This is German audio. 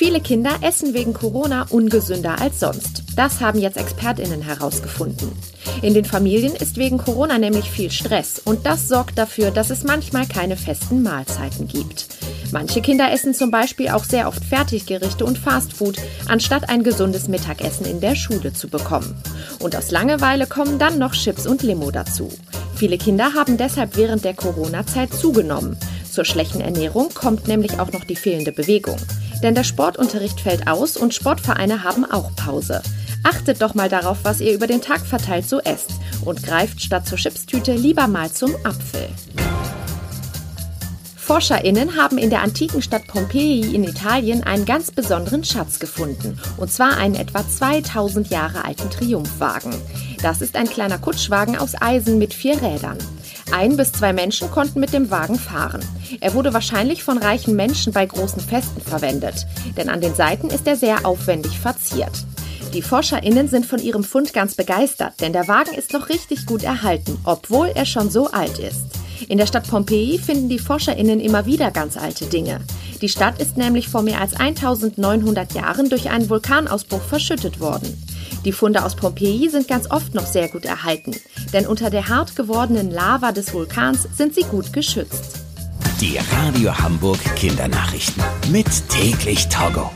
Viele Kinder essen wegen Corona ungesünder als sonst. Das haben jetzt Expertinnen herausgefunden. In den Familien ist wegen Corona nämlich viel Stress und das sorgt dafür, dass es manchmal keine festen Mahlzeiten gibt. Manche Kinder essen zum Beispiel auch sehr oft Fertiggerichte und Fastfood, anstatt ein gesundes Mittagessen in der Schule zu bekommen. Und aus Langeweile kommen dann noch Chips und Limo dazu. Viele Kinder haben deshalb während der Corona-Zeit zugenommen. Zur schlechten Ernährung kommt nämlich auch noch die fehlende Bewegung. Denn der Sportunterricht fällt aus und Sportvereine haben auch Pause. Achtet doch mal darauf, was ihr über den Tag verteilt so esst und greift statt zur Chipstüte lieber mal zum Apfel. ForscherInnen haben in der antiken Stadt Pompeji in Italien einen ganz besonderen Schatz gefunden. Und zwar einen etwa 2000 Jahre alten Triumphwagen. Das ist ein kleiner Kutschwagen aus Eisen mit vier Rädern. Ein bis zwei Menschen konnten mit dem Wagen fahren. Er wurde wahrscheinlich von reichen Menschen bei großen Festen verwendet, denn an den Seiten ist er sehr aufwendig verziert. Die ForscherInnen sind von ihrem Fund ganz begeistert, denn der Wagen ist noch richtig gut erhalten, obwohl er schon so alt ist. In der Stadt Pompeji finden die ForscherInnen immer wieder ganz alte Dinge. Die Stadt ist nämlich vor mehr als 1900 Jahren durch einen Vulkanausbruch verschüttet worden. Die Funde aus Pompeji sind ganz oft noch sehr gut erhalten, denn unter der hart gewordenen Lava des Vulkans sind sie gut geschützt. Die Radio Hamburg Kindernachrichten. Mit täglich Togo.